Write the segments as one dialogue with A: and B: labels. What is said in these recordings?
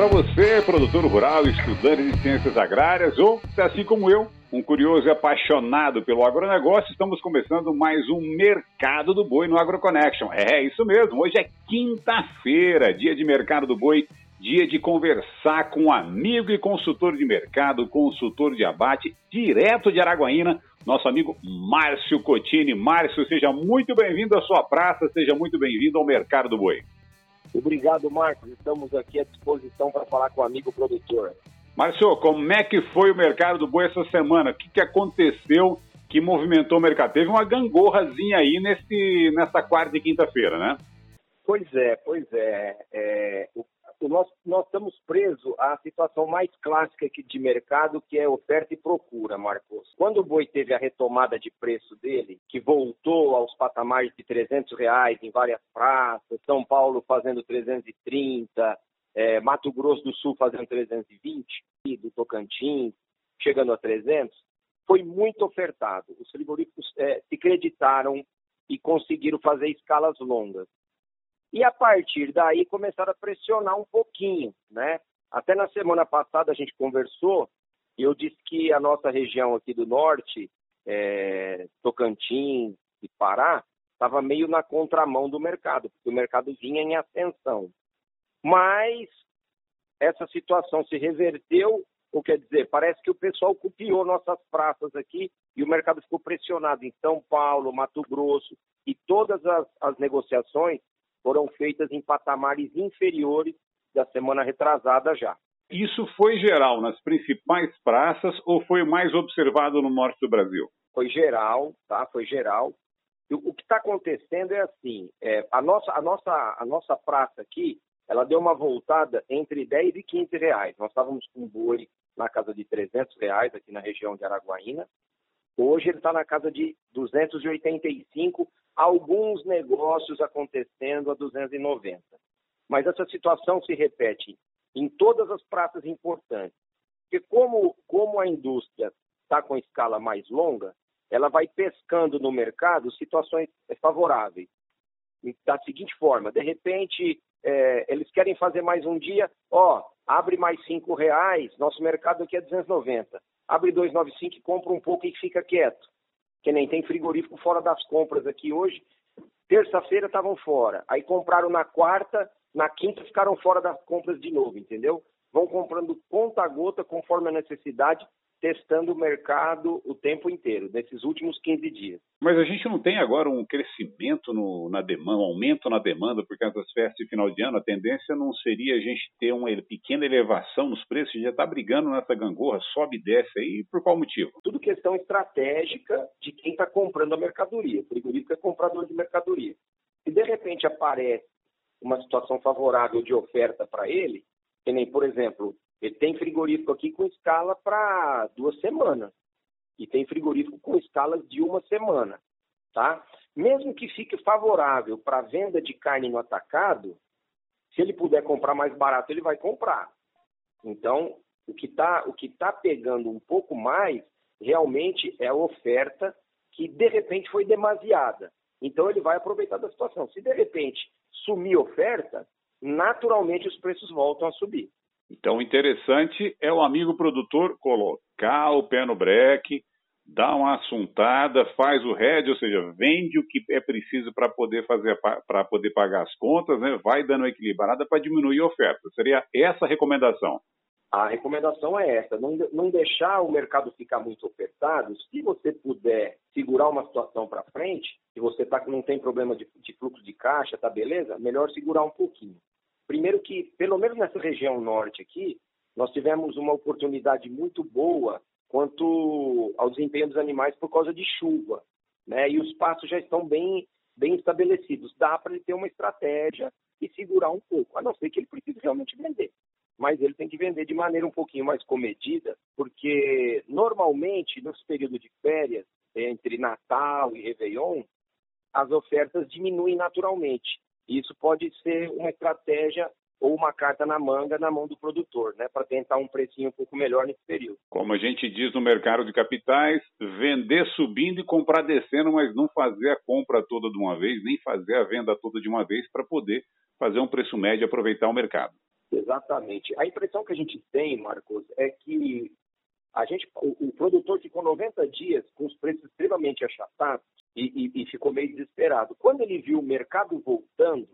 A: para você, produtor rural, estudante de ciências agrárias ou, assim como eu, um curioso e apaixonado pelo agronegócio, estamos começando mais um Mercado do Boi no AgroConnection. É isso mesmo, hoje é quinta-feira, dia de Mercado do Boi, dia de conversar com um amigo e consultor de mercado, consultor de abate, direto de Araguaína, nosso amigo Márcio Cotini. Márcio, seja muito bem-vindo à sua praça, seja muito bem-vindo ao Mercado do Boi.
B: Obrigado, Marcos. Estamos aqui à disposição para falar com o amigo produtor.
A: Márcio, como é que foi o mercado do boi essa semana? O que, que aconteceu que movimentou o mercado? Teve uma gangorrazinha aí nesse, nessa quarta e quinta-feira, né?
B: Pois é, pois é. é o, presos à situação mais clássica aqui de mercado, que é oferta e procura, Marcos. Quando o boi teve a retomada de preço dele, que voltou aos patamares de 300 reais em várias praças, São Paulo fazendo 330, é, Mato Grosso do Sul fazendo 320, do Tocantins chegando a 300, foi muito ofertado. Os frigoríficos é, se creditaram e conseguiram fazer escalas longas. E a partir daí começaram a pressionar um pouquinho, né? Até na semana passada a gente conversou e eu disse que a nossa região aqui do norte, é, Tocantins e Pará, estava meio na contramão do mercado, porque o mercado vinha em ascensão. Mas essa situação se reverteu, ou quer dizer, parece que o pessoal copiou nossas praças aqui e o mercado ficou pressionado em São Paulo, Mato Grosso, e todas as, as negociações foram feitas em patamares inferiores da semana retrasada já.
A: Isso foi geral nas principais praças ou foi mais observado no norte do Brasil?
B: Foi geral, tá? Foi geral. O que está acontecendo é assim: é, a, nossa, a, nossa, a nossa praça aqui, ela deu uma voltada entre 10 e 15 reais. Nós estávamos com boi na casa de 300 reais aqui na região de Araguaína. Hoje ele está na casa de 285, alguns negócios acontecendo a 290. Mas essa situação se repete em todas as praças importantes. Porque como, como a indústria está com escala mais longa, ela vai pescando no mercado situações favoráveis. Da seguinte forma, de repente, é, eles querem fazer mais um dia, ó, abre mais cinco reais, nosso mercado aqui é 290. Abre 295 e compra um pouco e fica quieto. Que nem tem frigorífico fora das compras aqui hoje. Terça-feira estavam fora. Aí compraram na quarta, na quinta ficaram fora das compras de novo, entendeu? Vão comprando conta a gota conforme a necessidade testando o mercado o tempo inteiro, nesses últimos 15 dias.
A: Mas a gente não tem agora um crescimento no, na demanda, um aumento na demanda por causa das festas de final de ano? A tendência não seria a gente ter uma pequena elevação nos preços? A gente já está brigando nessa gangorra, sobe e desce aí, por qual motivo?
B: Tudo questão estratégica de quem está comprando a mercadoria. O frigorífico é comprador de mercadoria. Se de repente aparece uma situação favorável de oferta para ele, que nem, por exemplo, ele tem frigorífico aqui com escala para duas semanas. E tem frigorífico com escalas de uma semana. Tá? Mesmo que fique favorável para venda de carne no atacado, se ele puder comprar mais barato, ele vai comprar. Então, o que está tá pegando um pouco mais realmente é a oferta que de repente foi demasiada. Então ele vai aproveitar da situação. Se de repente sumir oferta, naturalmente os preços voltam a subir.
A: Então, interessante é o amigo produtor colocar o pé no breque, dar uma assuntada, faz o RED, ou seja, vende o que é preciso para poder fazer para poder pagar as contas, né? vai dando equilibrada para diminuir a oferta. Seria essa a recomendação.
B: A recomendação é essa, não, não deixar o mercado ficar muito ofertado. Se você puder segurar uma situação para frente, se você tá, não tem problema de, de fluxo de caixa, tá beleza? Melhor segurar um pouquinho. Primeiro que, pelo menos nessa região norte aqui, nós tivemos uma oportunidade muito boa quanto ao desempenho dos animais por causa de chuva, né? E os pastos já estão bem, bem estabelecidos. Dá para ele ter uma estratégia e segurar um pouco, a não ser que ele precise realmente vender. Mas ele tem que vender de maneira um pouquinho mais comedida, porque normalmente nos períodos de férias, entre Natal e Réveillon, as ofertas diminuem naturalmente. Isso pode ser uma estratégia ou uma carta na manga na mão do produtor, né, para tentar um precinho um pouco melhor nesse período.
A: Como a gente diz no mercado de capitais, vender subindo e comprar descendo, mas não fazer a compra toda de uma vez, nem fazer a venda toda de uma vez para poder fazer um preço médio e aproveitar o mercado.
B: Exatamente. A impressão que a gente tem, Marcos, é que a gente, o, o produtor ficou 90 dias com os preços extremamente achatados e, e, e, ficou meio desesperado. Quando ele viu o mercado voltando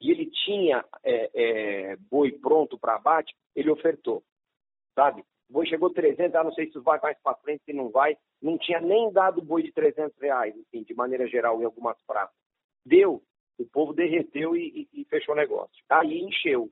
B: e ele tinha é, é, boi pronto para abate, ele ofertou, sabe? O boi chegou 300, ah, não sei se vai mais para frente, se não vai. Não tinha nem dado boi de 300 reais, assim, de maneira geral, em algumas praças. Deu, o povo derreteu e, e, e fechou o negócio. Aí encheu.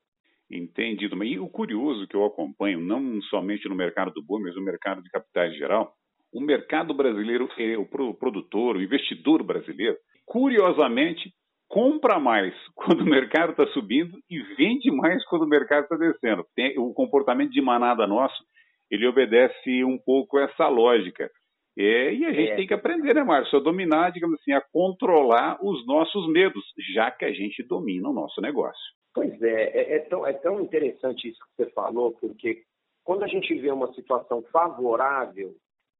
A: Entendido. E o curioso que eu acompanho, não somente no mercado do boi, mas no mercado de capitais em geral, o mercado brasileiro, o produtor, o investidor brasileiro, curiosamente, compra mais quando o mercado está subindo e vende mais quando o mercado está descendo. Tem, o comportamento de manada nosso, ele obedece um pouco essa lógica. É, e a gente é. tem que aprender, né, Márcio? A dominar, digamos assim, a controlar os nossos medos, já que a gente domina o nosso negócio.
B: Pois é, é, é, tão, é tão interessante isso que você falou, porque quando a gente vê uma situação favorável,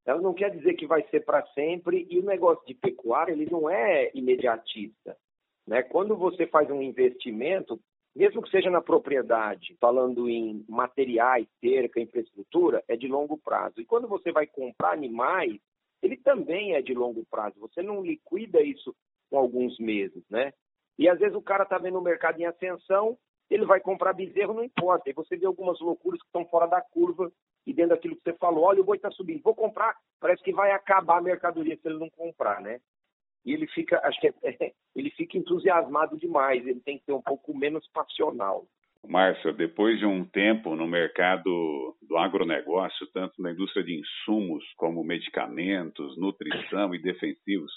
B: ela não quer dizer que vai ser para sempre, e o negócio de pecuária ele não é imediatista. Né? Quando você faz um investimento, mesmo que seja na propriedade, falando em materiais, cerca, infraestrutura, é de longo prazo. E quando você vai comprar animais, ele também é de longo prazo. Você não liquida isso com alguns meses, né? E às vezes o cara está vendo o mercado em ascensão, ele vai comprar bezerro, não importa. E você vê algumas loucuras que estão fora da curva e dentro daquilo que você falou, olha, o boi está subindo, vou comprar, parece que vai acabar a mercadoria se ele não comprar, né? E ele fica, acho que é, ele fica entusiasmado demais, ele tem que ser um pouco menos passional.
A: Márcio, depois de um tempo no mercado do agronegócio, tanto na indústria de insumos como medicamentos, nutrição e defensivos,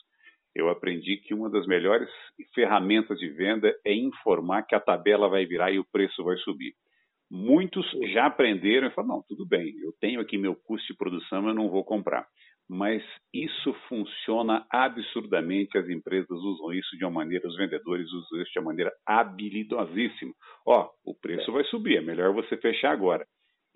A: eu aprendi que uma das melhores ferramentas de venda é informar que a tabela vai virar e o preço vai subir. Muitos já aprenderam e falaram: não, tudo bem, eu tenho aqui meu custo de produção, eu não vou comprar. Mas isso funciona absurdamente, as empresas usam isso de uma maneira, os vendedores usam isso de uma maneira habilidosíssima. Ó, o preço vai subir, é melhor você fechar agora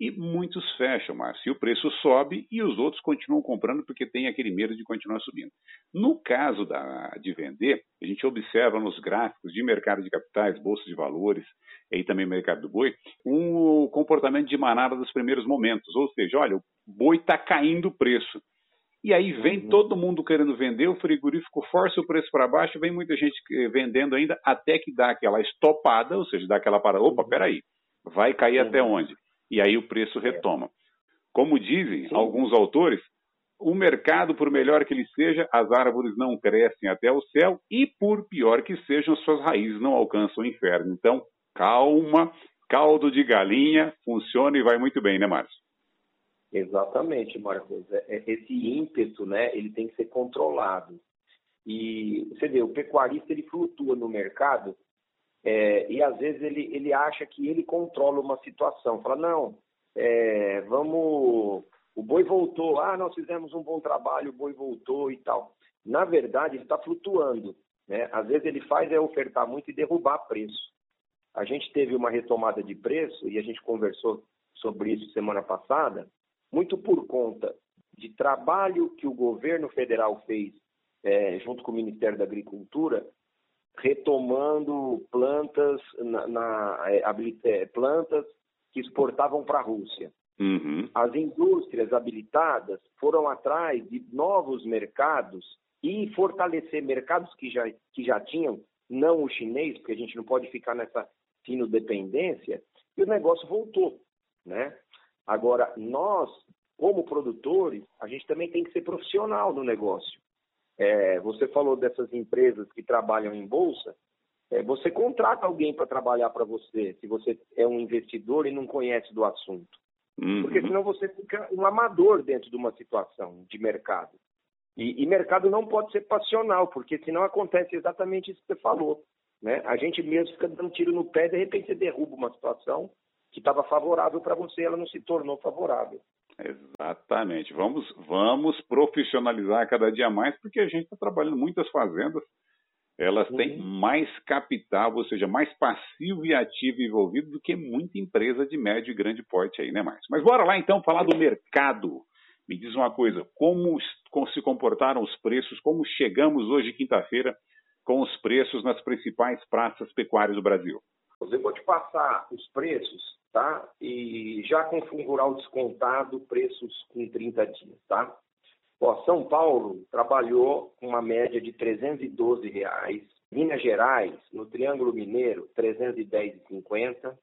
A: e muitos fecham, Márcio. E o preço sobe e os outros continuam comprando porque tem aquele medo de continuar subindo. No caso da, de vender, a gente observa nos gráficos de mercado de capitais, bolsa de valores e também mercado do boi, um comportamento de manada dos primeiros momentos. Ou seja, olha, o boi está caindo o preço. E aí vem uhum. todo mundo querendo vender, o frigorífico força o preço para baixo, vem muita gente eh, vendendo ainda até que dá aquela estopada, ou seja, dá aquela parada. Opa, uhum. peraí, vai cair uhum. até onde? E aí o preço é. retoma. Como dizem Sim. alguns autores, o mercado, por melhor que ele seja, as árvores não crescem até o céu e, por pior que sejam, suas raízes não alcançam o inferno. Então, calma, caldo de galinha, funciona e vai muito bem, né, Márcio?
B: Exatamente, Marcos. É, é, esse ímpeto, né, ele tem que ser controlado. E você vê, o pecuarista ele flutua no mercado é, e às vezes ele, ele acha que ele controla uma situação. Fala, não, é, vamos. O boi voltou, ah, nós fizemos um bom trabalho, o boi voltou e tal. Na verdade, ele está flutuando. Né? Às vezes ele faz é ofertar muito e derrubar preço. A gente teve uma retomada de preço e a gente conversou sobre isso semana passada, muito por conta de trabalho que o governo federal fez é, junto com o Ministério da Agricultura retomando plantas na, na é, é, plantas que exportavam para a Rússia. Uhum. As indústrias habilitadas foram atrás de novos mercados e fortalecer mercados que já, que já tinham, não o chinês, porque a gente não pode ficar nessa fino dependência, e o negócio voltou, né? Agora, nós, como produtores, a gente também tem que ser profissional no negócio. É, você falou dessas empresas que trabalham em bolsa. É, você contrata alguém para trabalhar para você, se você é um investidor e não conhece do assunto. Uhum. Porque senão você fica um amador dentro de uma situação de mercado. E, e, mercado não pode ser passional, porque senão acontece exatamente isso que você falou. Né? A gente mesmo fica dando tiro no pé, de repente você derruba uma situação que estava favorável para você, ela não se tornou favorável.
A: Exatamente. Vamos, vamos profissionalizar cada dia mais, porque a gente está trabalhando muitas fazendas, elas uhum. têm mais capital, ou seja, mais passivo e ativo envolvido do que muita empresa de médio e grande porte aí, né, Márcio? Mas bora lá então falar do mercado. Me diz uma coisa, como, como se comportaram os preços, como chegamos hoje, quinta-feira, com os preços nas principais praças pecuárias do Brasil?
B: Eu vou te passar os preços, tá? E já com fundo rural descontado, preços com 30 dias, tá? Ó, São Paulo trabalhou com uma média de 312 reais. Minas Gerais, no Triângulo Mineiro, R$ 310,50.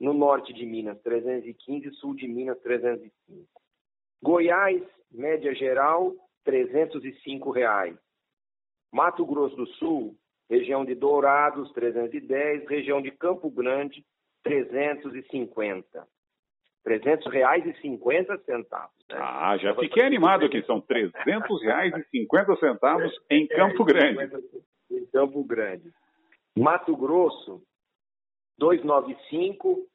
B: No norte de Minas, 315, sul de Minas, 305. Goiás, média geral, 305 reais. Mato Grosso do Sul, região de Dourados, 310, região de Campo Grande, 350. 300 reais e 50 centavos.
A: Né? Ah, já fiquei animado aqui. São 300 reais e 50 centavos em Campo Grande.
B: Em Campo Grande. Mato Grosso, 295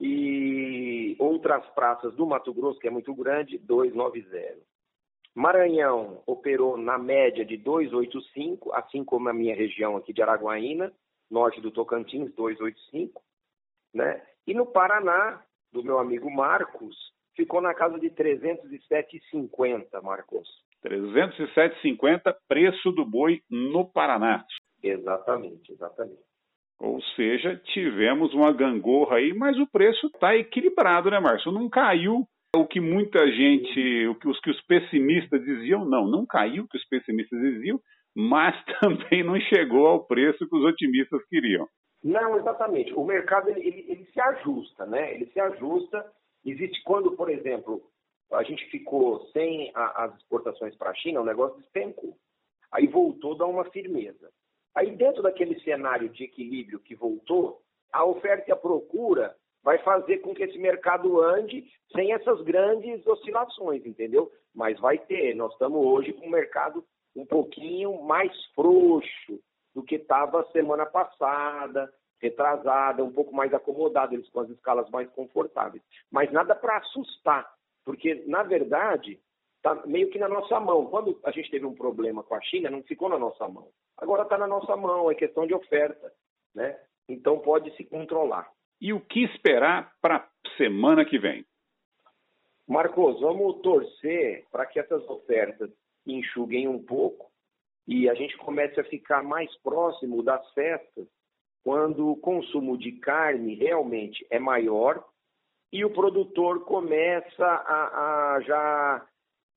B: e outras praças do Mato Grosso, que é muito grande, 290. Maranhão operou na média de 285, assim como a minha região aqui de Araguaína, norte do Tocantins, 285, né? E no Paraná, do meu amigo Marcos, ficou na casa de 307,50, Marcos.
A: 307,50 preço do boi no Paraná.
B: Exatamente, exatamente.
A: Ou seja, tivemos uma gangorra aí, mas o preço está equilibrado, né, Márcio? Não caiu o que muita gente, o que os, que os pessimistas diziam, não, não caiu o que os pessimistas diziam, mas também não chegou ao preço que os otimistas queriam.
B: Não, exatamente. O mercado ele, ele, ele se ajusta, né? Ele se ajusta. Existe quando, por exemplo, a gente ficou sem a, as exportações para a China, o negócio despencou. Aí voltou a dar uma firmeza. Aí dentro daquele cenário de equilíbrio que voltou, a oferta e a procura vai fazer com que esse mercado ande sem essas grandes oscilações, entendeu? Mas vai ter. Nós estamos hoje com um mercado um pouquinho mais frouxo do que estava semana passada, retrasada, um pouco mais acomodado, eles com as escalas mais confortáveis. Mas nada para assustar, porque, na verdade, está meio que na nossa mão. Quando a gente teve um problema com a China, não ficou na nossa mão. Agora está na nossa mão, é questão de oferta. Né? Então pode se controlar.
A: E o que esperar para a semana que vem?
B: Marcos, vamos torcer para que essas ofertas enxuguem um pouco e a gente comece a ficar mais próximo das festas, quando o consumo de carne realmente é maior e o produtor começa a, a já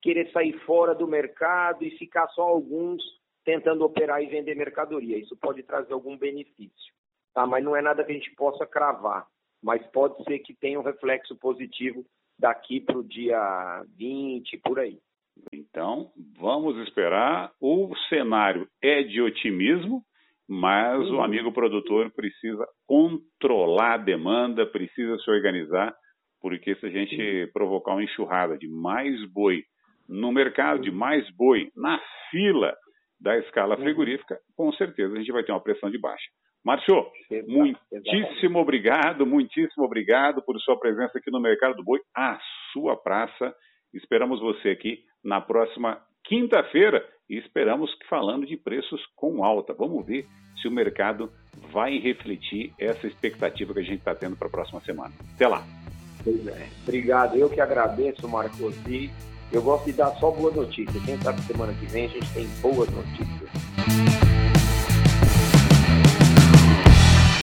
B: querer sair fora do mercado e ficar só alguns tentando operar e vender mercadoria. Isso pode trazer algum benefício tá? mas não é nada que a gente possa cravar. Mas pode ser que tenha um reflexo positivo daqui para o dia 20, por aí.
A: Então, vamos esperar. O cenário é de otimismo, mas uhum. o amigo produtor precisa controlar a demanda, precisa se organizar, porque se a gente uhum. provocar uma enxurrada de mais boi no mercado, de mais boi na fila da escala uhum. frigorífica, com certeza a gente vai ter uma pressão de baixa. Márcio, muitíssimo obrigado, muitíssimo obrigado por sua presença aqui no Mercado do Boi, a sua praça. Esperamos você aqui na próxima quinta-feira e esperamos que falando de preços com alta. Vamos ver se o mercado vai refletir essa expectativa que a gente está tendo para a próxima semana. Até lá.
B: É. Obrigado, eu que agradeço, Marcos. E eu gosto de dar só boas notícias. Quem sabe semana que vem a gente tem boas notícias.